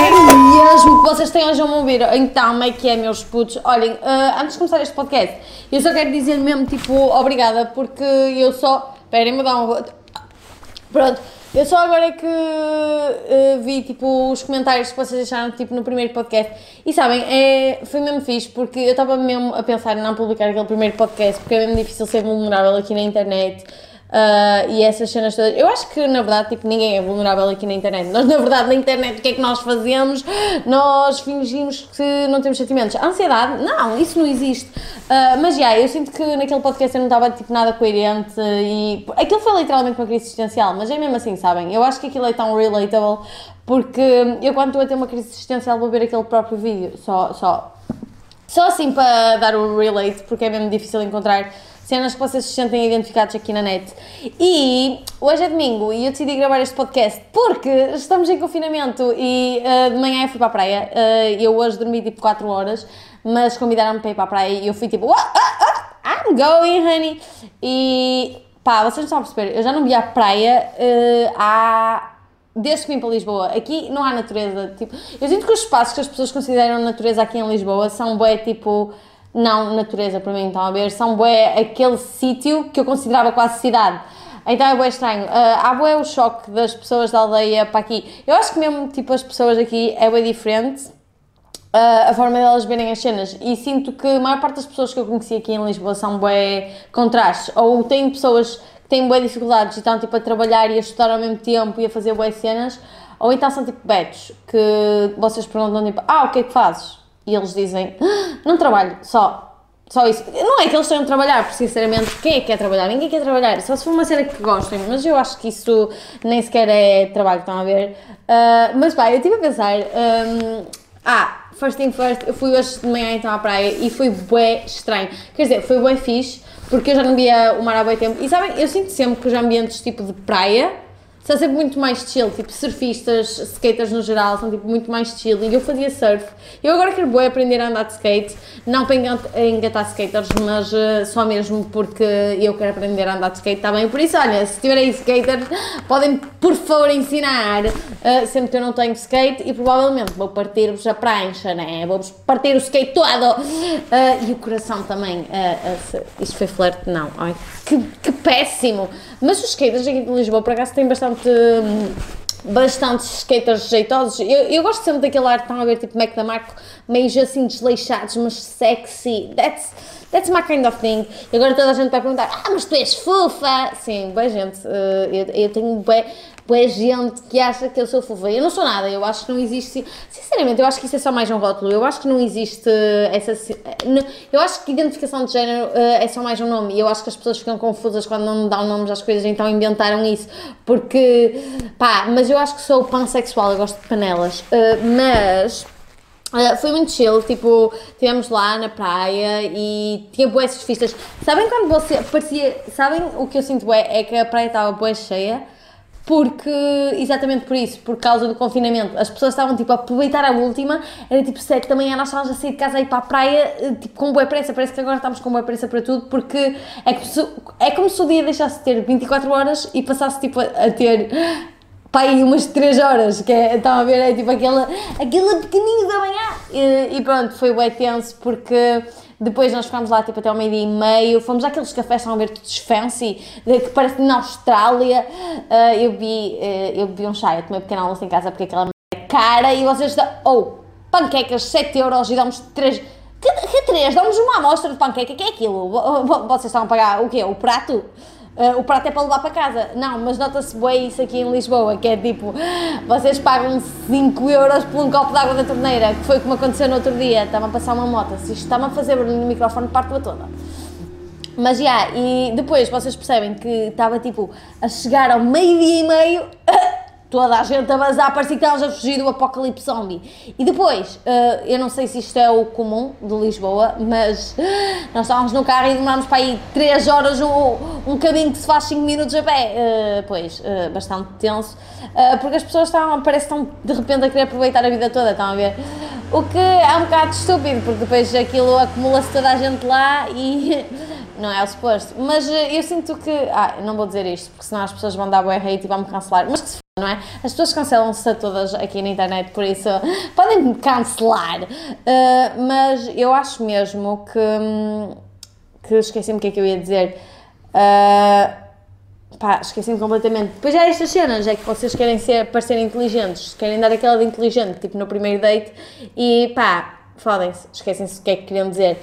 mesmo que vocês tenham a me ouvir. Então, como é que é, meus putos? Olhem, uh, antes de começar este podcast, eu só quero dizer mesmo, tipo, obrigada, porque eu só. Esperem, me dar um. Pronto, eu só agora é que uh, vi, tipo, os comentários que vocês deixaram, tipo, no primeiro podcast. E sabem, é, foi mesmo fixe, porque eu estava mesmo a pensar em não publicar aquele primeiro podcast, porque é mesmo difícil ser vulnerável aqui na internet. Uh, e essas cenas todas. Eu acho que na verdade tipo, ninguém é vulnerável aqui na internet. Nós, na verdade, na internet, o que é que nós fazemos? Nós fingimos que não temos sentimentos. Ansiedade, não, isso não existe. Uh, mas já, yeah, eu sinto que naquele podcast eu não estava tipo, nada coerente e. Aquilo foi literalmente uma crise existencial, mas é mesmo assim, sabem? Eu acho que aquilo é tão relatable porque eu, quando estou a ter uma crise existencial, vou ver aquele próprio vídeo. Só, só, só assim para dar o relate, porque é mesmo difícil encontrar cenas que vocês se sentem identificados aqui na net. E hoje é domingo e eu decidi gravar este podcast porque estamos em confinamento e uh, de manhã eu fui para a praia. Uh, eu hoje dormi tipo 4 horas, mas convidaram-me para ir para a praia e eu fui tipo, ah, ah, ah, I'm going, honey. E pá, vocês não estão a perceber, eu já não vi a praia uh, há desde que vim para Lisboa, aqui não há natureza, tipo, eu sinto que os espaços que as pessoas consideram natureza aqui em Lisboa são bué, tipo, não natureza para mim, estão a ver? São bué aquele sítio que eu considerava quase cidade. Então é bué estranho. Uh, há bué o choque das pessoas da aldeia para aqui. Eu acho que mesmo, tipo, as pessoas aqui é bué diferente. Uh, a forma delas verem as cenas e sinto que a maior parte das pessoas que eu conheci aqui em Lisboa são bué contrastes ou têm pessoas que têm bué dificuldades e estão tipo a trabalhar e a estudar ao mesmo tempo e a fazer bué cenas ou então são tipo betos que vocês perguntam tipo ah o que é que fazes? E eles dizem: ah, Não trabalho, só. Só isso. Não é que eles tenham de trabalhar, porque sinceramente, quem é que quer trabalhar? Ninguém quer trabalhar. Só se for uma cena que gostem, mas eu acho que isso nem sequer é trabalho, estão a ver? Uh, mas pá, eu estive a pensar. Um, ah, first thing first, eu fui hoje de manhã então à praia e foi bué estranho. Quer dizer, foi bué fixe, porque eu já não via o mar há bué tempo. E sabem, eu sinto sempre que os ambientes tipo de praia são sempre muito mais chill, tipo surfistas, skaters no geral, são tipo muito mais chill. E eu fazia surf. Eu agora quero bem aprender a andar de skate, não para engatar skaters, mas uh, só mesmo porque eu quero aprender a andar de skate também. Por isso, olha, se tiverem skaters, podem por favor ensinar, uh, sempre que eu não tenho skate e provavelmente vou partir-vos a prancha, né? Vou-vos partir o skate todo uh, e o coração também. isto foi flerte? Não. Ai, que, que péssimo! Mas os skaters aqui de Lisboa, por acaso, têm bastante. Hum, bastantes skaters jeitosos. Eu, eu gosto sempre daquele ar, estão a ver, tipo Mac da Marco, meio assim desleixados, mas sexy. That's, that's my kind of thing. E agora toda a gente vai perguntar: Ah, mas tu és fofa! Sim, boa gente. Uh, eu, eu tenho bem é gente que acha que eu sou fofa. Eu não sou nada, eu acho que não existe. Sinceramente, eu acho que isso é só mais um rótulo. Eu acho que não existe essa. Eu acho que identificação de género eh, é só mais um nome. E eu acho que as pessoas ficam confusas quando não dão nomes às coisas, então inventaram isso. Porque. pá, mas eu acho que sou pansexual, eu gosto de panelas. Eh, mas. Uh, foi muito chill, tipo, estivemos lá na praia e tinha boas surfistas. Sabem quando você parecia. Sabem o que eu sinto bué? É que a praia estava boa cheia porque, exatamente por isso, por causa do confinamento, as pessoas estavam tipo a aproveitar a última, era tipo 7 da manhã, nós estávamos a sair de casa e ir para a praia, eh, tipo com boa pressa, parece que agora estamos com boa pressa para tudo, porque é como se, é como se o dia deixasse de ter 24 horas e passasse tipo a, a ter pá, aí umas 3 horas, que é, estão a ver, é tipo aquela, aquela pequenino da manhã, e, e pronto, foi bem tenso, porque depois nós ficámos lá tipo até ao meio-dia e meio, fomos àqueles cafés, estão a ver todos fancy, que parece na Austrália. Uh, eu, vi, uh, eu bebi um chá, eu tomei um pequeno almoço em casa porque aquela é cara e vocês dão, oh, panquecas 7 euros e damos 3. Que, que 3? Damos uma amostra de panqueca, que é aquilo? Vocês estão a pagar o quê? O prato? Uh, o prato é para levar para casa. Não, mas nota-se bem isso aqui em Lisboa, que é tipo, vocês pagam 5 euros por um copo de água da torneira, que foi como aconteceu no outro dia. Estava a passar uma moto. Se isto está-me a fazer barulho no microfone, parte-a toda. Mas já, yeah, e depois vocês percebem que estava tipo a chegar ao meio-dia e meio toda a gente a vazar, parecia que estávamos a fugir do apocalipse zombie. E depois, uh, eu não sei se isto é o comum de Lisboa, mas nós estávamos no carro e demorámos para aí 3 horas um, um caminho que se faz 5 minutos a pé. Uh, pois, uh, bastante tenso, porque as pessoas estavam, parece que estão de repente a querer aproveitar a vida toda, estão a ver? O que é um bocado estúpido, porque depois aquilo acumula-se toda a gente lá e não é o suposto. Mas eu sinto que, ah, não vou dizer isto, porque senão as pessoas vão dar boa hate e vão me cancelar, mas que se não é? As pessoas cancelam-se todas aqui na internet, por isso podem me cancelar. Uh, mas eu acho mesmo que. que esqueci-me o que é que eu ia dizer. Uh, pá, esqueci-me completamente. Depois há estas cenas, é que vocês querem ser, parecer inteligentes, querem dar aquela de inteligente, tipo no primeiro date, e pá, fodem-se, esquecem-se o que é que queriam dizer.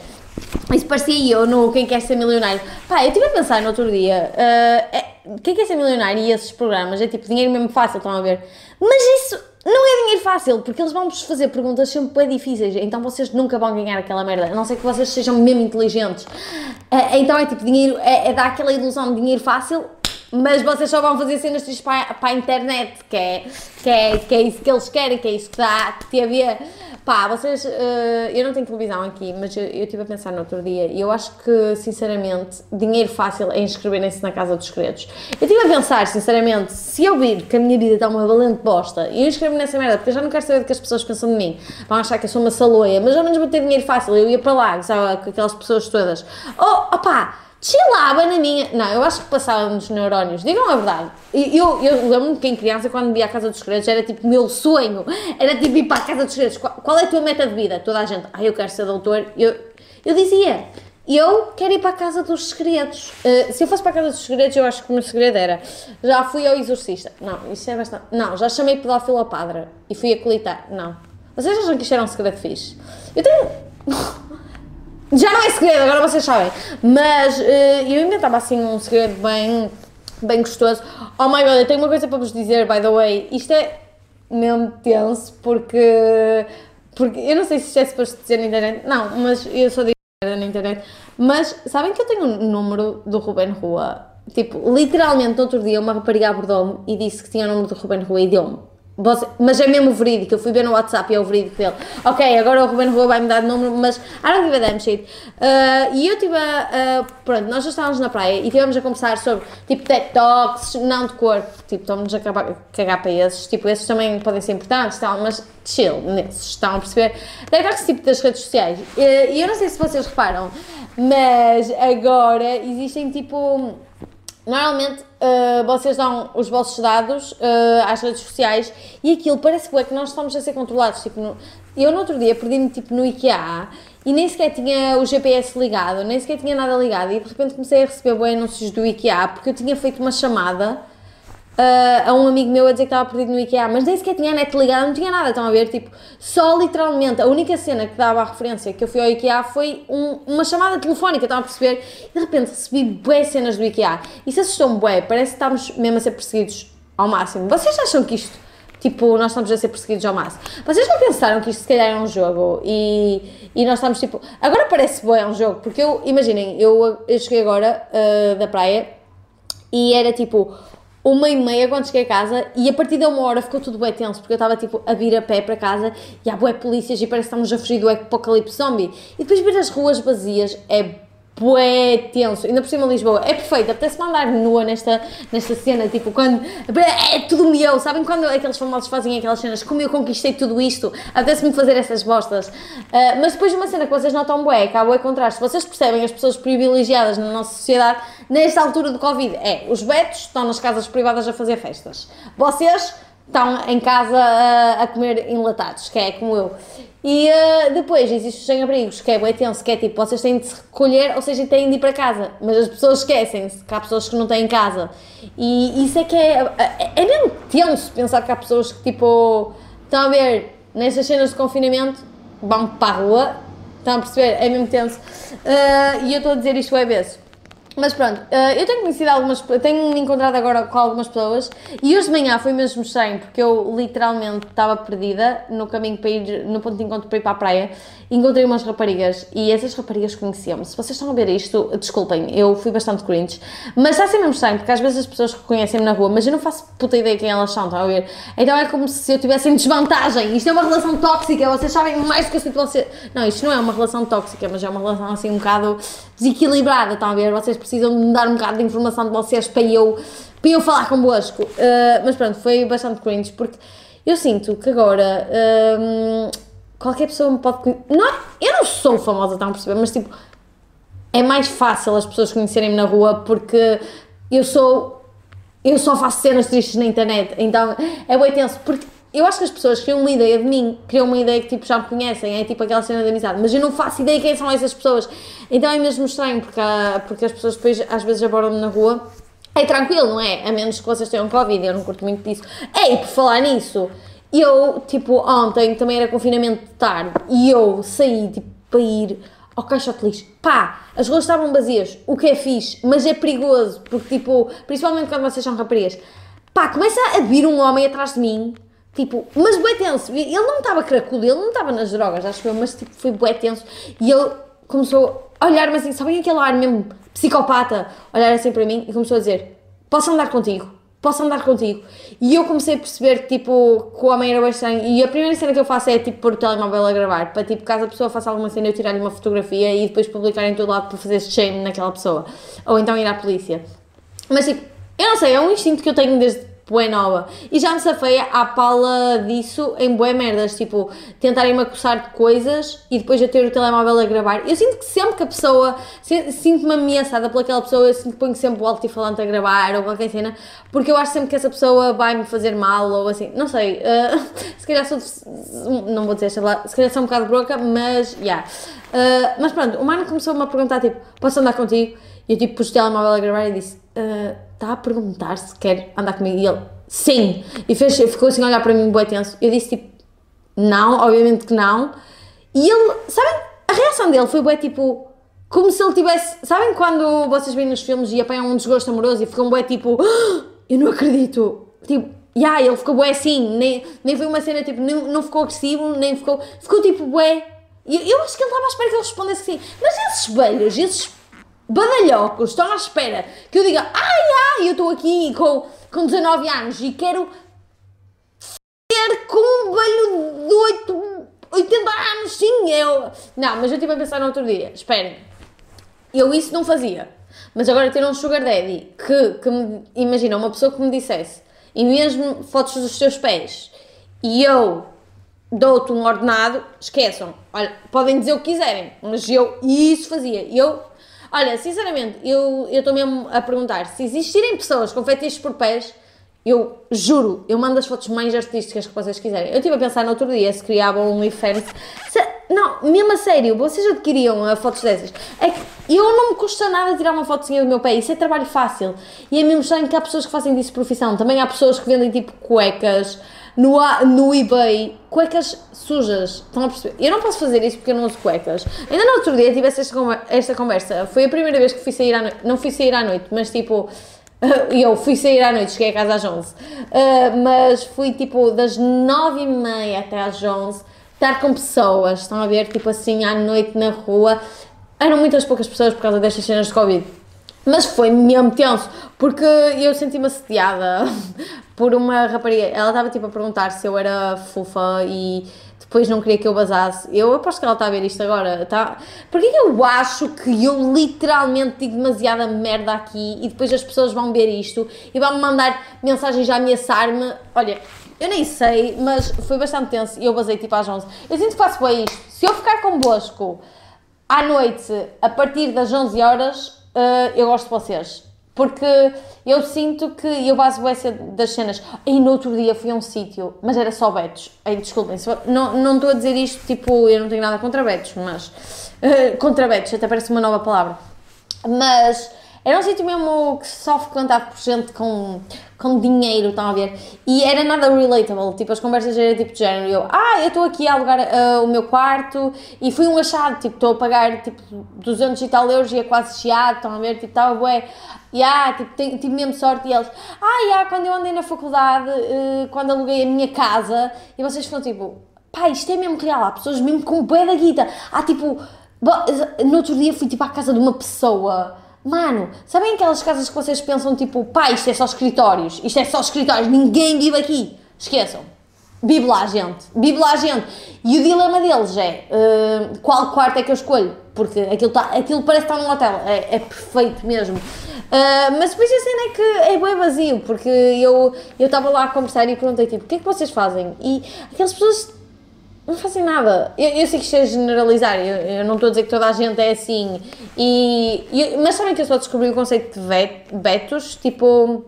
Isso parecia eu no Quem Quer Ser Milionário. Pá, eu estive a pensar no outro dia, uh, é, Quem Quer Ser Milionário e esses programas, é tipo dinheiro mesmo fácil, estão a ver? Mas isso não é dinheiro fácil, porque eles vão-vos fazer perguntas sempre bem difíceis, então vocês nunca vão ganhar aquela merda, a não ser que vocês sejam mesmo inteligentes. Uh, então é tipo, dinheiro, é, é dar aquela ilusão de dinheiro fácil, mas vocês só vão fazer cenas para, para a internet, que é, que, é, que é isso que eles querem, que é isso que dá TV. Pá, vocês. Uh, eu não tenho televisão aqui, mas eu, estive a pensar no outro dia e eu acho que, sinceramente, dinheiro fácil é inscreverem-se na Casa dos Segredos. Eu estive a pensar, sinceramente, se eu vir que a minha vida está uma valente bosta e eu inscrevo-me nessa merda, porque eu já não quero saber o que as pessoas pensam de mim, vão achar que eu sou uma saloia, mas ao menos vou ter dinheiro fácil, eu ia para lá, sabe, com aquelas pessoas todas. Oh, opá! Chilava na minha. Não, eu acho que passávamos neurónios, digam a verdade. Eu, eu lembro-me que em criança, quando me ia à Casa dos Segredos, era tipo meu sonho, era tipo ir para a Casa dos Segredos. Qual, qual é a tua meta de vida? Toda a gente, ah, eu quero ser doutor. Eu, eu dizia, eu quero ir para a Casa dos Segredos. Uh, se eu fosse para a Casa dos Segredos, eu acho que o meu segredo era já fui ao exorcista. Não, isso é bastante. Não, já chamei pedófilo a padre e fui a colitar. Não. Vocês acham que isto era um segredo fixe? Eu tenho. Já não é segredo, agora vocês sabem. Mas uh, eu inventava assim um segredo bem, bem gostoso. Oh my god, eu tenho uma coisa para vos dizer, by the way. Isto é mesmo tenso porque. Porque eu não sei se isto é suposto dizer na internet. Não, mas eu só digo na internet. Mas sabem que eu tenho um número do Ruben Rua? Tipo, literalmente, outro dia, uma rapariga abordou-me e disse que tinha o número do Ruben Rua e deu-me. Você, mas é mesmo verídico, eu fui ver no WhatsApp e é o verídico dele. Ok, agora o Ruben Rua vai me dar de número, mas I don't give a damn shit. Uh, e eu estive a. Uh, pronto, nós já estávamos na praia e estivemos a conversar sobre tipo TED Talks, não de corpo, tipo, estamos a cagar para esses. Tipo, esses também podem ser importantes, tal, mas chill nesses, estão a perceber? TED Talks tipo das redes sociais. Uh, e eu não sei se vocês reparam, mas agora existem tipo Normalmente uh, vocês dão os vossos dados uh, às redes sociais e aquilo parece que, nós estamos a ser controlados. Tipo, no, eu no outro dia perdi-me tipo, no IKEA e nem sequer tinha o GPS ligado, nem sequer tinha nada ligado e de repente comecei a receber anúncios do IKEA porque eu tinha feito uma chamada uh, a um amigo meu a dizer que estava perdido no IKEA, mas nem sequer tinha a net ligada, não tinha nada, estão a ver? Tipo, só literalmente, a única cena que dava a referência que eu fui ao IKEA foi um, uma chamada telefónica, estão a perceber? E de repente recebi bué cenas do IKEA. Isso assustou-me bué, parece que estamos mesmo a ser perseguidos ao máximo. Vocês acham que isto tipo, nós estamos a ser perseguidos ao máximo. Vocês não pensaram que isto se calhar é um jogo e, e nós estamos tipo. Agora parece bom, é um jogo, porque eu, imaginem, eu, eu cheguei agora uh, da praia e era tipo uma e meia quando cheguei a casa e a partir de uma hora ficou tudo bem tenso porque eu estava tipo a vir a pé para casa e há bué polícias e parece que estamos a fugir do apocalipse zombie. E depois ver as ruas vazias é bué tenso, ainda por cima Lisboa é perfeita, apetece-me andar nua nesta, nesta cena, tipo, quando é tudo meu, sabem quando aqueles famosos fazem aquelas cenas, como eu conquistei tudo isto, apetece-me fazer essas bostas, uh, mas depois uma cena que vocês notam bué, que há bué contraste, vocês percebem as pessoas privilegiadas na nossa sociedade, nesta altura do Covid, é, os betos estão nas casas privadas a fazer festas, vocês estão em casa a, a comer enlatados, que é como eu. E uh, depois existe os sem-abrigos, que é bem tenso, que é tipo, vocês têm de se recolher, ou seja, têm de ir para casa, mas as pessoas esquecem-se que há pessoas que não têm casa. E isso é que é, é, é mesmo tenso pensar que há pessoas que tipo, estão a ver, nestas cenas de confinamento, vão para a rua, estão a perceber, é mesmo tenso. Uh, e eu estou a dizer isto é vezes mas pronto, uh, eu tenho conhecido algumas, tenho me encontrado agora com algumas pessoas e hoje de manhã foi mesmo estranho porque eu literalmente estava perdida no caminho para ir, no ponto de encontro para ir para a praia encontrei umas raparigas e essas raparigas conheciam-me. Se vocês estão a ver isto, desculpem, eu fui bastante cringe, mas está a ser mesmo estranho porque às vezes as pessoas reconhecem-me na rua, mas eu não faço puta ideia quem elas são, estão a ver? Então é como se eu tivesse em desvantagem. Isto é uma relação tóxica, vocês sabem mais do que eu de vocês. Não, isto não é uma relação tóxica, mas é uma relação assim um bocado desequilibrada, estão a ver? Vocês precisam me dar um bocado de informação de vocês para eu, para eu falar convosco. Uh, mas pronto, foi bastante cringe porque eu sinto que agora. Uh, qualquer pessoa me pode conhecer. Não, eu não sou famosa, estão a perceber? Mas tipo, é mais fácil as pessoas conhecerem-me na rua porque eu sou eu só faço cenas tristes na internet, então é bem tenso, porque eu acho que as pessoas criam uma ideia de mim, criam uma ideia que tipo já me conhecem, é tipo aquela cena de amizade, mas eu não faço ideia quem são essas pessoas, então é mesmo estranho, porque, há, porque as pessoas depois às vezes abordam-me na rua, é tranquilo, não é? A menos que vocês tenham Covid, eu não curto muito disso. Ei, por falar nisso, eu, tipo, ontem também era confinamento de tarde e eu saí, tipo, para ir ao de lixo. Pá, as ruas estavam vazias, o que é fixe, mas é perigoso, porque, tipo, principalmente quando vocês são raparigas, pá, começa a vir um homem atrás de mim, tipo, mas bué tenso, ele não estava cracudo, ele não estava nas drogas, acho eu, mas, tipo, foi bué tenso, e ele começou a olhar-me assim, sabem aquele ar mesmo psicopata, olhar assim para mim e começou a dizer, posso andar contigo? posso andar contigo. E eu comecei a perceber tipo, que o homem era bastante. E a primeira cena que eu faço é tipo pôr o telemóvel a gravar, para tipo, caso a pessoa faça alguma cena, eu tirar-lhe uma fotografia e depois publicar em todo lado para fazer shame naquela pessoa. Ou então ir à polícia. Mas tipo, eu não sei, é um instinto que eu tenho desde bué nova. E já me safei à pala disso em bué merdas, tipo, tentarem-me acusar de coisas e depois eu ter o telemóvel a gravar. Eu sinto que sempre que a pessoa, sinto-me ameaçada pelaquela pessoa, eu sinto que ponho sempre o alto-falante a gravar ou qualquer cena, porque eu acho sempre que essa pessoa vai-me fazer mal ou assim, não sei, uh, se calhar sou, não vou dizer esta palavra, se calhar sou um bocado broca, mas, já. Yeah. Uh, mas pronto, o mano começou-me a perguntar, tipo, posso andar contigo? E eu tipo pus o telemóvel a gravar e disse, está uh, a perguntar se quer andar comigo? E ele, sim. E fez, ficou assim a olhar para mim, bem tenso. Eu disse tipo, não, obviamente que não. E ele, sabem, a reação dele foi bem tipo, como se ele tivesse, sabem quando vocês veem nos filmes e apanham um desgosto amoroso e ficam bem tipo, ah, eu não acredito. Tipo, yeah, ele ficou bué assim, nem, nem foi uma cena tipo, não, não ficou agressivo, nem ficou, ficou tipo bué. Eu, eu acho que ele estava à espera que ele respondesse assim, mas esses espelhos, esses badalhocos estão à espera que eu diga ai ai, eu estou aqui com, com 19 anos e quero ter com um velho de 8, 80 anos, sim, eu. Não, mas eu estive a pensar no outro dia, esperem, eu isso não fazia, mas agora ter um sugar daddy que, que me, imagina, uma pessoa que me dissesse e mesmo fotos dos teus pés e eu dou-te um ordenado, esqueçam, olha, podem dizer o que quiserem, mas eu isso fazia, eu Olha, sinceramente, eu estou mesmo a perguntar se existirem pessoas com fetiches por pés, eu juro, eu mando as fotos mais artísticas que vocês quiserem. Eu estive a pensar no outro dia se criavam um OnlyFans. Não, mesmo a sério, vocês adquiriam uh, fotos dessas. É que eu não me custa nada tirar uma fotozinha do meu pé, isso é trabalho fácil. E é mesmo estranho que há pessoas que fazem disso profissão. Também há pessoas que vendem tipo cuecas no, no eBay, cuecas sujas. Estão a perceber? Eu não posso fazer isso porque eu não uso cuecas. Ainda no outro dia tive esta, esta conversa. Foi a primeira vez que fui sair à noite. Não fui sair à noite, mas tipo. Eu fui sair à noite, cheguei a casa às 11. Uh, mas fui tipo das 9 e meia até às 11 estar com pessoas. Estão a ver? Tipo assim, à noite na rua. Eram muitas poucas pessoas por causa destas cenas de Covid. Mas foi mesmo tenso, porque eu senti-me assediada por uma rapariga. Ela estava tipo a perguntar se eu era fofa e depois não queria que eu basasse. Eu aposto que ela está a ver isto agora. Tá? Porque eu acho que eu literalmente digo demasiada merda aqui e depois as pessoas vão ver isto e vão me mandar mensagens a ameaçar-me. Olha, eu nem sei, mas foi bastante tenso e eu basei tipo às 11. Eu sinto que faço bem isto. Se eu ficar convosco à noite a partir das 11 horas uh, eu gosto de vocês. Porque eu sinto que eu baso essa das cenas. E no outro dia fui a um sítio, mas era só betos. Ei, desculpem, não, não estou a dizer isto tipo, eu não tenho nada contra betos, mas. Uh, contra betos, até parece uma nova palavra. Mas era um sítio mesmo que só frequentado por gente com, com dinheiro, estão a ver? E era nada relatable, tipo, as conversas eram tipo de género, eu, ah, eu estou aqui a alugar uh, o meu quarto e fui um achado, tipo, estou a pagar, tipo, 200 e tal euros e é quase chiado, estão a ver? Tipo, estava bué, e ah, tipo, tive mesmo sorte e eles, ah, yeah, quando eu andei na faculdade, uh, quando aluguei a minha casa, e vocês ficam tipo, pá, isto é mesmo real, há pessoas mesmo com bué da guita, há tipo, no outro dia fui tipo à casa de uma pessoa Mano, sabem aquelas casas que vocês pensam tipo, pá, isto é só escritórios, isto é só escritórios, ninguém vive aqui. Esqueçam. Vive lá, gente. Vive lá, gente. E o dilema deles é uh, qual quarto é que eu escolho? Porque aquilo, tá, aquilo parece estar num hotel. É, é perfeito mesmo. Uh, mas depois a cena é que é bem vazio, porque eu estava lá a conversar e perguntei tipo, o que é que vocês fazem? E aquelas pessoas não fazem nada. Eu, eu sei que isto é generalizar, eu, eu, não estou a dizer que toda a gente é assim. E, mas sabem que eu só descobri o conceito de betos, tipo,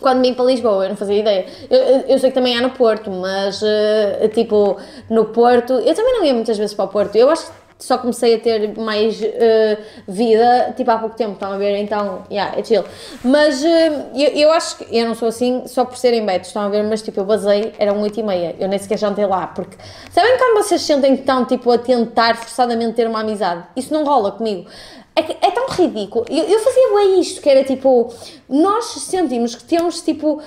quando vim para Lisboa, eu não fazia ideia. Eu, eu, sei que também há no Porto, mas uh, tipo, no Porto, eu também não ia muitas vezes para o Porto. Eu acho que só comecei a ter mais uh, vida, tipo, há pouco tempo, estão a ver? Então, yeah, é chill. Mas uh, eu, eu acho que, eu não sou assim só por serem betos, estão a ver? Mas, tipo, eu basei, eram 8 e meia, eu nem sequer jantei lá, porque, sabem quando vocês sentem que estão, tipo, a tentar forçadamente ter uma amizade? Isso não rola comigo. É, é tão ridículo. Eu, eu fazia bem isto, que era, tipo, nós sentimos que temos, tipo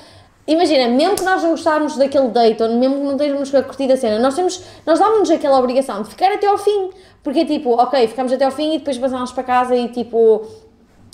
imagina, mesmo que nós não gostáramos daquele date, ou mesmo que não tenhamos a curtir da cena, nós temos, nós damos-nos aquela obrigação de ficar até ao fim, porque é tipo, ok, ficamos até ao fim e depois passamos para casa e tipo,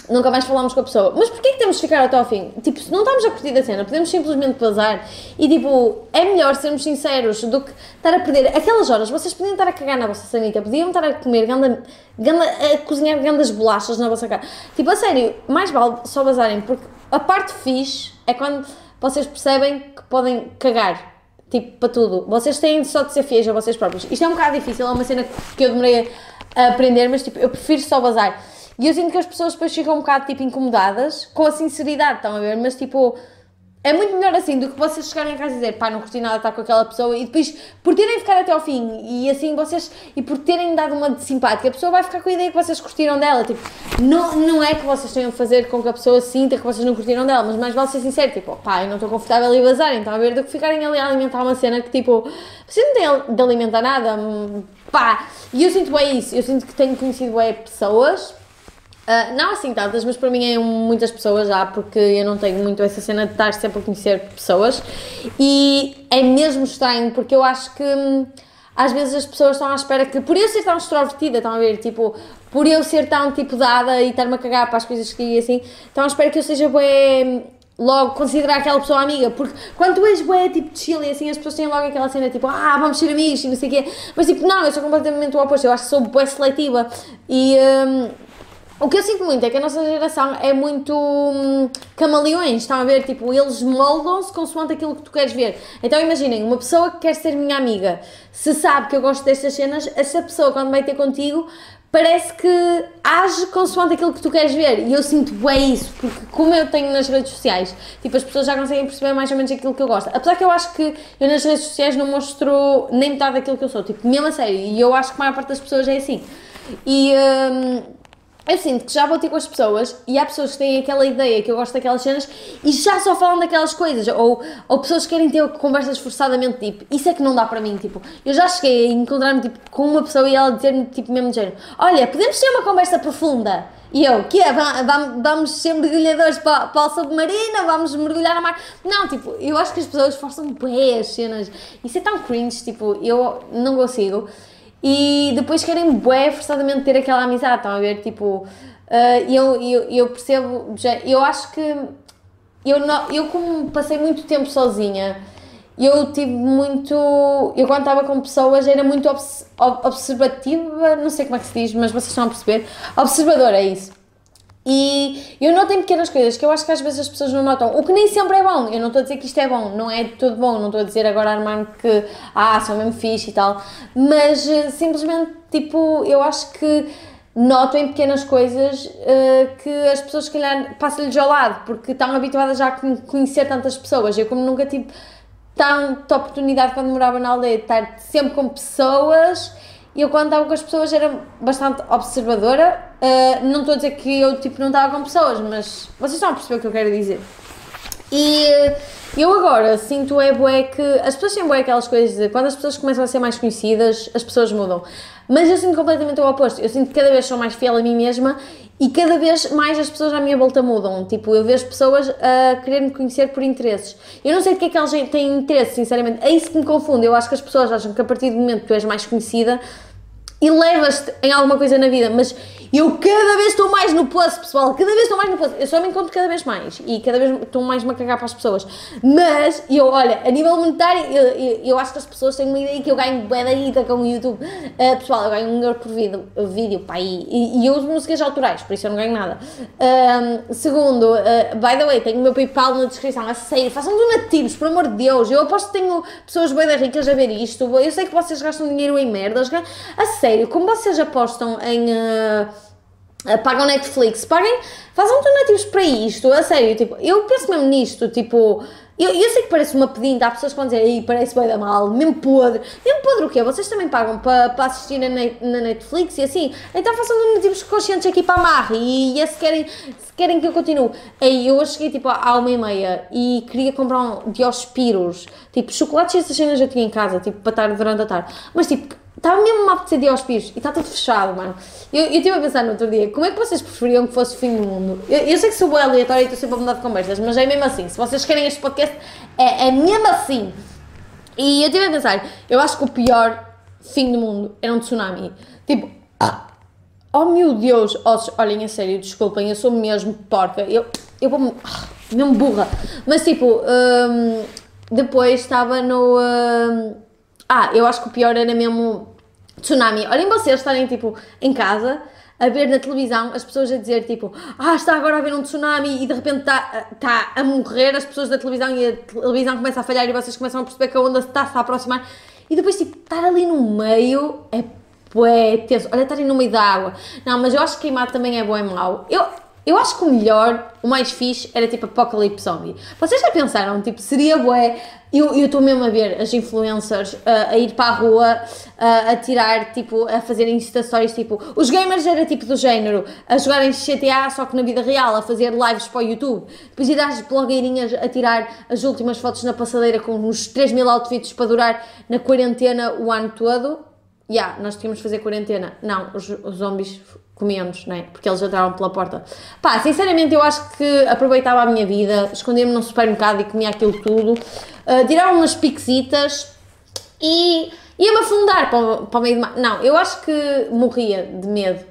nunca mais falamos com a pessoa. Mas porquê que temos de ficar até ao fim? Tipo, se não estamos a curtir da cena, podemos simplesmente passar e tipo, é melhor sermos sinceros do que estar a perder aquelas horas. Vocês podiam estar a cagar na vossa sanita, podiam estar a comer, ganda, ganda, a cozinhar grandes bolachas na vossa cara. Tipo, a sério, mais vale só bazarem, porque a parte fixe é quando vocês percebem que podem cagar. Tipo, para tudo. Vocês têm só de ser fiéis a vocês próprios. Isto é um bocado difícil, é uma cena que eu demorei a aprender, mas tipo, eu prefiro só bazar. E eu sinto que as pessoas depois ficam um bocado tipo incomodadas com a sinceridade, estão a ver? Mas tipo, é muito melhor assim do que vocês chegarem a casa e dizer pá, não curti nada estar com aquela pessoa e depois, por terem ficado até ao fim e assim vocês, e por terem dado uma de simpática, a pessoa vai ficar com a ideia que vocês curtiram dela. Tipo, não, não é que vocês tenham de fazer com que a pessoa sinta que vocês não curtiram dela, mas mais vale ser sincero, tipo, pá, eu não estou confortável e vazarem, então a ver do que ficarem ali a alimentar uma cena que tipo, vocês não têm de alimentar nada, hum, pá. E eu sinto bem isso, eu sinto que tenho conhecido bem pessoas Uh, não assim tantas, mas para mim é muitas pessoas já, porque eu não tenho muito essa cena de estar sempre a conhecer pessoas. E é mesmo estranho, porque eu acho que hum, às vezes as pessoas estão à espera que, por eu ser tão extrovertida, estão a ver, tipo, por eu ser tão tipo dada e estar-me a cagar para as coisas que digo assim, estão à espera que eu seja bem logo considerar aquela pessoa amiga, porque quando tu és bué, tipo Chile assim, as pessoas têm logo aquela cena tipo, ah, vamos ser amigos e não sei o quê, mas tipo, não, eu sou completamente o oposto, eu acho que sou bué seletiva e... Um, o que eu sinto muito é que a nossa geração é muito hum, camaleões, estão a ver? Tipo, eles moldam-se consoante aquilo que tu queres ver. Então imaginem, uma pessoa que quer ser minha amiga, se sabe que eu gosto destas cenas, essa pessoa quando vai ter contigo parece que age consoante aquilo que tu queres ver. E eu sinto bem isso, porque como eu tenho nas redes sociais, tipo, as pessoas já conseguem perceber mais ou menos aquilo que eu gosto. Apesar que eu acho que eu nas redes sociais não mostro nem metade daquilo que eu sou, tipo, mesmo a sério. E eu acho que a maior parte das pessoas é assim. E. Hum, eu sinto que já vou ter com as pessoas e há pessoas que têm aquela ideia que eu gosto daquelas cenas e já só falam daquelas coisas, ou, ou pessoas que querem ter conversas forçadamente, tipo, isso é que não dá para mim, tipo, eu já cheguei a encontrar-me, tipo, com uma pessoa e ela dizer-me, tipo, mesmo género, olha, podemos ter uma conversa profunda, e eu, que é, vamos, vamos ser mergulhadores para, para o submarino, vamos mergulhar na mar, não, tipo, eu acho que as pessoas forçam bem as cenas, isso é tão cringe, tipo, eu não consigo, e depois querem bué forçadamente ter aquela amizade, estão a ver? Tipo, uh, eu, eu, eu percebo, já, eu acho que eu, não, eu como passei muito tempo sozinha, eu tive muito. Eu quando estava com pessoas era muito obs, observativa, não sei como é que se diz, mas vocês estão a perceber. Observadora, é isso. E eu noto em pequenas coisas que eu acho que às vezes as pessoas não notam, o que nem sempre é bom. Eu não estou a dizer que isto é bom, não é de todo bom, não estou a dizer agora Armando que ah, sou mesmo fixe e tal, mas uh, simplesmente tipo, eu acho que noto em pequenas coisas uh, que as pessoas se calhar passam-lhes ao lado, porque estão habituadas já a conhecer tantas pessoas. Eu como nunca tive tanta oportunidade quando morava na aldeia de estar sempre com pessoas e eu quando estava com as pessoas era bastante observadora. Uh, não estou a dizer que eu tipo, não estava com pessoas, mas vocês estão a perceber o que eu quero dizer. E eu agora sinto é bué que as pessoas têm bué aquelas coisas de quando as pessoas começam a ser mais conhecidas, as pessoas mudam. Mas eu sinto completamente o oposto. Eu sinto que cada vez sou mais fiel a mim mesma e cada vez mais as pessoas à minha volta mudam. Tipo, eu vejo pessoas a querer me conhecer por interesses. Eu não sei de que é que elas têm interesse, sinceramente. É isso que me confunde. Eu acho que as pessoas acham que a partir do momento que tu és mais conhecida, elevas-te em alguma coisa na vida, mas eu cada vez estou mais no plus, pessoal, cada vez estou mais no plus, eu só me encontro cada vez mais. E cada vez estou mais a cagar para as pessoas, mas eu, olha, a nível monetário, eu, eu, eu acho que as pessoas têm uma ideia que eu ganho bem da guita com o YouTube, uh, pessoal, eu ganho um euro por vídeo, vídeo pá, e, e, eu uso músicas autorais, por isso eu não ganho nada. Segundo, uh, by the way, tenho o meu Paypal na descrição, a sério, façam donativos, por amor de Deus, eu aposto que tenho pessoas bem da ricas a ver isto, eu sei que vocês gastam dinheiro em merdas, a sério, como vocês apostam em. Uh, pagam Netflix, paguem, façam donativos para isto, a sério, tipo, eu penso mesmo nisto, tipo, eu, eu sei que parece uma pedinta, há pessoas que vão dizer, aí parece bem da mal, mesmo podre. Mesmo podre o quê? Vocês também pagam para, para assistir na, na Netflix e assim? Então façam donativos conscientes aqui para a Marra e, e se, querem, se querem que eu continue. Aí eu cheguei tipo à uma e meia e queria comprar um Diospiros, tipo chocolates e essas cenas eu tinha em casa, tipo para estar durante a tarde. Mas tipo, estava mesmo a apetecer Diospiros e está tudo fechado, mano. Eu, eu estive a pensar no outro dia, como é que vocês preferiam que fosse o fim do mundo? Eu, eu sei que sou boa aleatória e estou sempre a mudar de conversas, mas é mesmo assim. Se vocês querem este podcast, é, é mesmo assim. E eu estive a pensar, eu acho que o pior fim do mundo era um tsunami. Tipo, ah, oh meu Deus, oh, olhem a sério, desculpem, eu sou mesmo porca. Eu, eu vou-me. Ah, mesmo burra. Mas tipo, um, depois estava no. Um, ah, eu acho que o pior era mesmo tsunami. Olhem vocês estarem tipo em casa a ver na televisão as pessoas a dizer tipo ah, está agora a haver um tsunami e de repente está, está a morrer as pessoas da televisão e a televisão começa a falhar e vocês começam a perceber que a onda está-se a aproximar e depois tipo estar ali no meio é bué tenso. Olha, estarem no meio da água. Não, mas eu acho que queimar também é bom e mau. Eu, eu acho que o melhor, o mais fixe, era tipo Apocalipse Zombie. Vocês já pensaram, tipo, seria bué, eu estou mesmo a ver as influencers uh, a ir para a rua, uh, a tirar, tipo, a fazer incitações, tipo, os gamers era tipo do género, a jogarem GTA só que na vida real, a fazer lives para o YouTube. Depois ir às blogueirinhas a tirar as últimas fotos na passadeira com uns 3 mil outfits para durar na quarentena o ano todo. Já, yeah, nós tínhamos de fazer quarentena. Não, os, os zombies comíamos, não é? Porque eles entravam pela porta. Pá, sinceramente eu acho que aproveitava a minha vida, escondia-me num supermercado e comia aquilo tudo, uh, tirava umas piquesitas e ia-me afundar para, para o meio de mar. Não, eu acho que morria de medo.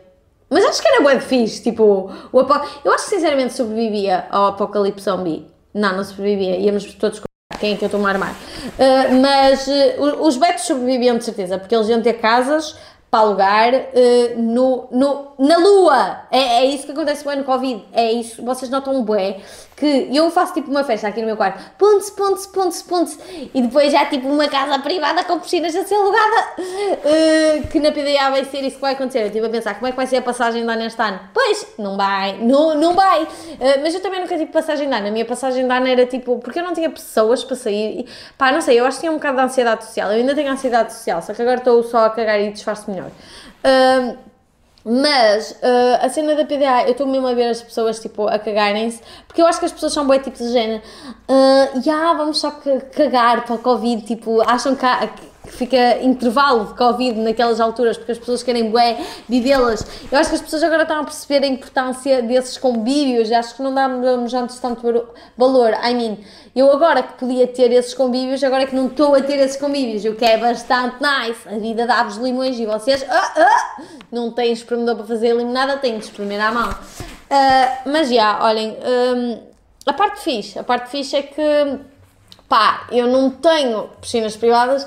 Mas acho que era bué de fixe, tipo, o apo... eu acho que sinceramente sobrevivia ao apocalipse zombie. Não, não sobrevivia, íamos todos com quem é que eu estou a armar. Uh, mas uh, os betos sobreviviam de certeza, porque eles iam ter casas, para alugar uh, no, no, na lua. É, é isso que acontece bem no Covid. É isso, vocês notam bué que eu faço tipo uma festa aqui no meu quarto, ponte-se, ponte-se, ponte-se, ponte-se, e depois já tipo uma casa privada com piscinas a ser alugada. Uh, que na PDA vai ser isso que vai acontecer. Eu estive a pensar como é que vai ser a passagem de ano este ano. Pois, não vai, não, não vai. Uh, mas eu também nunca tive passagem de ano. A minha passagem de ano era tipo, porque eu não tinha pessoas para sair. E, pá, não sei, eu acho que tinha um bocado de ansiedade social. Eu ainda tenho ansiedade social, só que agora estou só a cagar e disfarço melhor. Uh, mas uh, a cena da PDA, eu estou mesmo a ver as pessoas tipo a cagarem-se, porque eu acho que as pessoas são bem tipo de género, uh, yeah, vamos só cagar para o Covid, tipo, acham que, há, que fica intervalo de Covid naquelas alturas, porque as pessoas querem bué vivê-las. Eu acho que as pessoas agora estão a perceber a importância desses convívios, acho que não damos antes tanto valor. I mean, eu agora que podia ter esses convívios, agora que não estou a ter esses convívios, o que é bastante nice. A vida dá-vos limões e vocês ah, ah, não têm espremedor para fazer limonada, têm de espremer à mão. Uh, mas já, yeah, olhem, um, a parte fixe, a parte fixe é que, pá, eu não tenho piscinas privadas,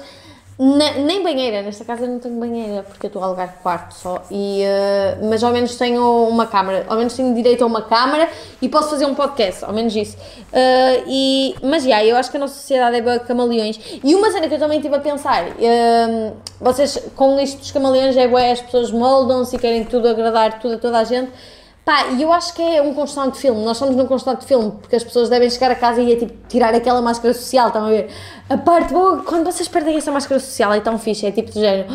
nem banheira, nesta casa não tenho banheira porque eu estou a alugar quarto só. E, uh, mas ao menos tenho uma câmara, ao menos tenho direito a uma câmara e posso fazer um podcast, ao menos isso. Uh, e, mas já, yeah, eu acho que a nossa sociedade é camaleões. E uma cena que eu também estive a pensar: uh, vocês com isto dos camaleões é boa, as pessoas moldam-se e querem tudo agradar tudo a toda a gente. Pá, e eu acho que é um constante filme. Nós estamos num constante filme, porque as pessoas devem chegar a casa e é tipo tirar aquela máscara social, estão a ver? A parte boa, quando vocês perdem essa máscara social, é tão fixe, é tipo de género,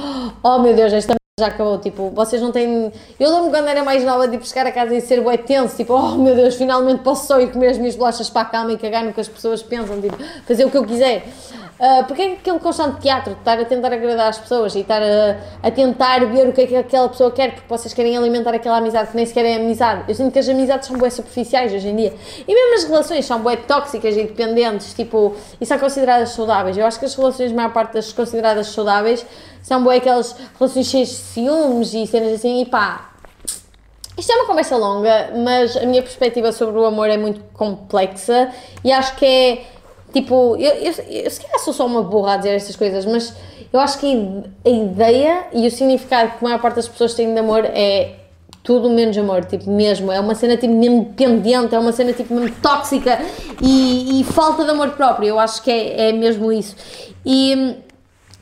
oh meu Deus, esta já acabou, tipo, vocês não têm. Eu lembro quando era mais nova de tipo, chegar a casa e ser bué tenso, tipo, oh meu Deus, finalmente posso só ir comer as minhas bolachas para a cama e cagar no que as pessoas pensam, tipo, fazer o que eu quiser. Uh, porque é aquele constante teatro, de estar a tentar agradar as pessoas e estar a, a, tentar ver o que é que aquela pessoa quer, porque vocês querem alimentar aquela amizade que nem sequer é amizade. Eu sinto que as amizades são bué superficiais hoje em dia. E mesmo as relações são bué tóxicas e dependentes, tipo, e são consideradas saudáveis. Eu acho que as relações, a maior parte das consideradas saudáveis, são bué aquelas relações cheias de ciúmes e cenas assim, e pá, isto é uma conversa longa, mas a minha perspectiva sobre o amor é muito complexa e acho que é Tipo, eu, eu, eu se calhar sou só uma burra a dizer estas coisas, mas eu acho que a ideia e o significado que a maior parte das pessoas têm de amor é tudo menos amor, tipo, mesmo. É uma cena tipo mesmo dependente, é uma cena tipo mesmo tóxica e, e falta de amor próprio. Eu acho que é, é mesmo isso. E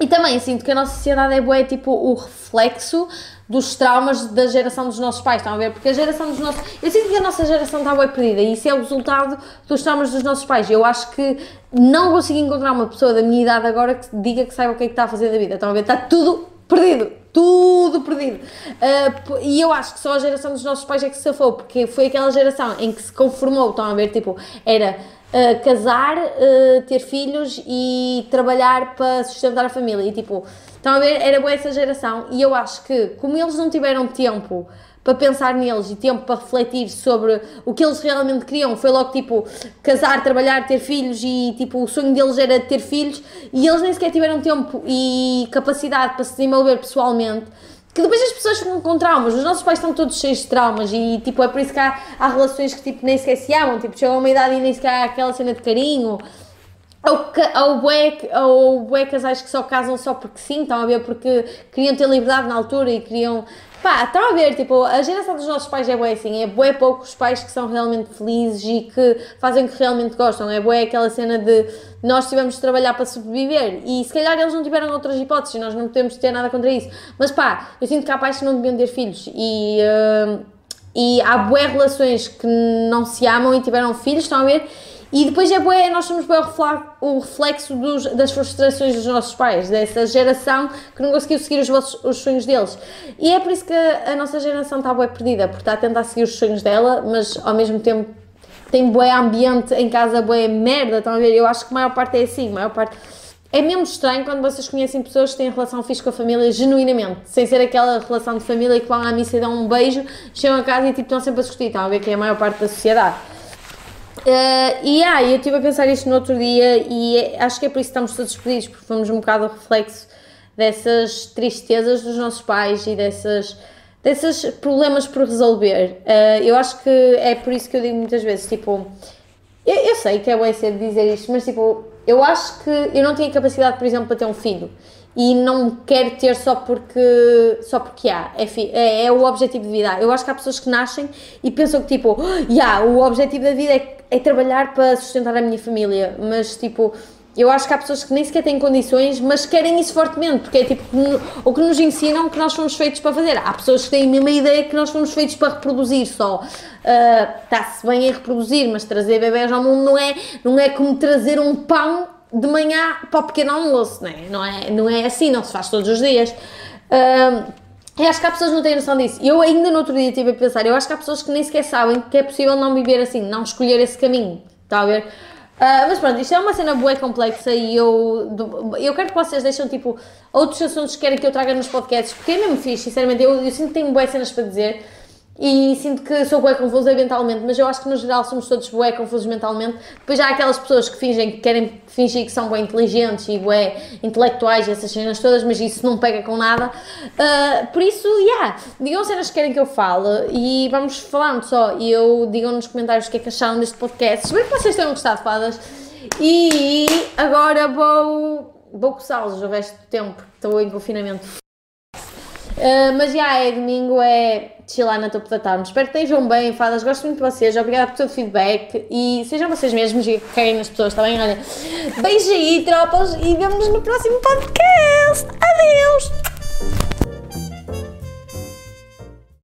E também sinto que a nossa sociedade é boa, tipo o reflexo dos traumas da geração dos nossos pais, estão a ver? Porque a geração dos nossos. Eu sinto que a nossa geração está bem perdida e isso é o resultado dos traumas dos nossos pais. Eu acho que não consigo encontrar uma pessoa da minha idade agora que diga que saiba o que é que está a fazer da vida, estão a ver? Está tudo perdido, tudo perdido. Uh, e eu acho que só a geração dos nossos pais é que se safou, porque foi aquela geração em que se conformou, estão a ver? Tipo, era uh, casar, uh, ter filhos e trabalhar para sustentar a família. E tipo, a ver? Era boa essa geração. E eu acho que, como eles não tiveram tempo para pensar neles e tempo para refletir sobre o que eles realmente queriam. Foi logo tipo casar, trabalhar, ter filhos e tipo o sonho deles era ter filhos e eles nem sequer tiveram tempo e capacidade para se desenvolver pessoalmente que depois as pessoas ficam com traumas. Os nossos pais estão todos cheios de traumas e, tipo, é por isso que há, há relações que, tipo, nem sequer se amam. Tipo, chegam a uma idade e nem sequer há aquela cena de carinho. Ou, ou, bué, ou bué casais que só casam só porque sim, estão a ver? Porque queriam ter liberdade na altura e queriam Pá, estão a ver, tipo, a geração dos nossos pais é bué assim, é bué poucos pais que são realmente felizes e que fazem o que realmente gostam, é bué aquela cena de nós tivemos de trabalhar para sobreviver e se calhar eles não tiveram outras hipóteses, nós não podemos ter nada contra isso, mas pá, eu sinto que há pais que não deviam ter filhos e... Uh, e há bué relações que não se amam e tiveram filhos, estão a ver? E depois é bué, nós somos bué o reflexo dos, das frustrações dos nossos pais, dessa geração que não conseguiu seguir os, vossos, os sonhos deles. E é por isso que a, nossa geração está bué perdida, porque está a tentar seguir os sonhos dela, mas ao mesmo tempo tem bué ambiente em casa, bué merda, estão a ver? Eu acho que a maior parte é assim, a maior parte... É mesmo estranho quando vocês conhecem pessoas que têm relação fixe com a família genuinamente, sem ser aquela relação de família que vão à missa e dão um beijo, chegam a casa e tipo, estão sempre a discutir, estão a ver que é a maior parte da sociedade. Uh, e ah, eu estive a pensar isto no outro dia e acho que é por isso que estamos todos despedidos, porque fomos um bocado o reflexo dessas tristezas dos nossos pais e dessas, desses problemas por resolver. Uh, eu acho que é por isso que eu digo muitas vezes, tipo, eu, eu sei que é bem cedo dizer isto, mas tipo, eu acho que eu não tinha capacidade, por exemplo, para ter um filho e não quero ter só porque, só porque há. É, é, é, o objetivo de vida. Eu acho que há pessoas que nascem e pensam que, tipo, oh, yeah, o objetivo da vida é, é trabalhar para sustentar a minha família, mas, tipo, eu acho que há pessoas que nem sequer têm condições, mas querem isso fortemente, porque é tipo o que nos ensinam que nós fomos feitos para fazer. Há pessoas que têm a mesma ideia que nós fomos feitos para reproduzir só. Está-se uh, bem a reproduzir, mas trazer bebés ao mundo não é, não é como trazer um pão de manhã para o pequeno almoço, não é? Não é, não é assim, não se faz todos os dias. Eu acho que há pessoas que não têm noção disso. Eu ainda no outro dia estive a pensar, eu acho que há pessoas que nem sequer sabem que é possível não viver assim, não escolher esse caminho, está a ver? Uh, mas pronto, isto é uma cena boa complexa e eu, eu quero que vocês deixem tipo outros assuntos que querem que eu traga nos podcasts, porque é mesmo fixe, sinceramente, eu, eu sinto que tenho boas cenas para dizer e sinto que sou bué confusa mentalmente, mas eu acho que no geral somos todos bué confusos mentalmente. Depois há aquelas pessoas que fingem que querem fingir que são bué inteligentes e bué intelectuais e essas cenas todas, mas isso não pega com nada. Uh, por isso, yeah, digam cenas que querem que eu fale e vamos falando só. E eu digam nos comentários o que é que acharam deste podcast. Espero que vocês tenham gostado, fadas. E agora vou, vou coçá-los o resto do tempo, estou em confinamento. Uh, mas já é domingo, é chilar na topo da tarde. Espero que estejam bem, fadas. Gosto muito de vocês. Obrigada por todo o feedback. E sejam vocês mesmos e caguem nas pessoas, está bem? Olha, beijo aí, tropas, e vemos nos no próximo podcast. Adeus!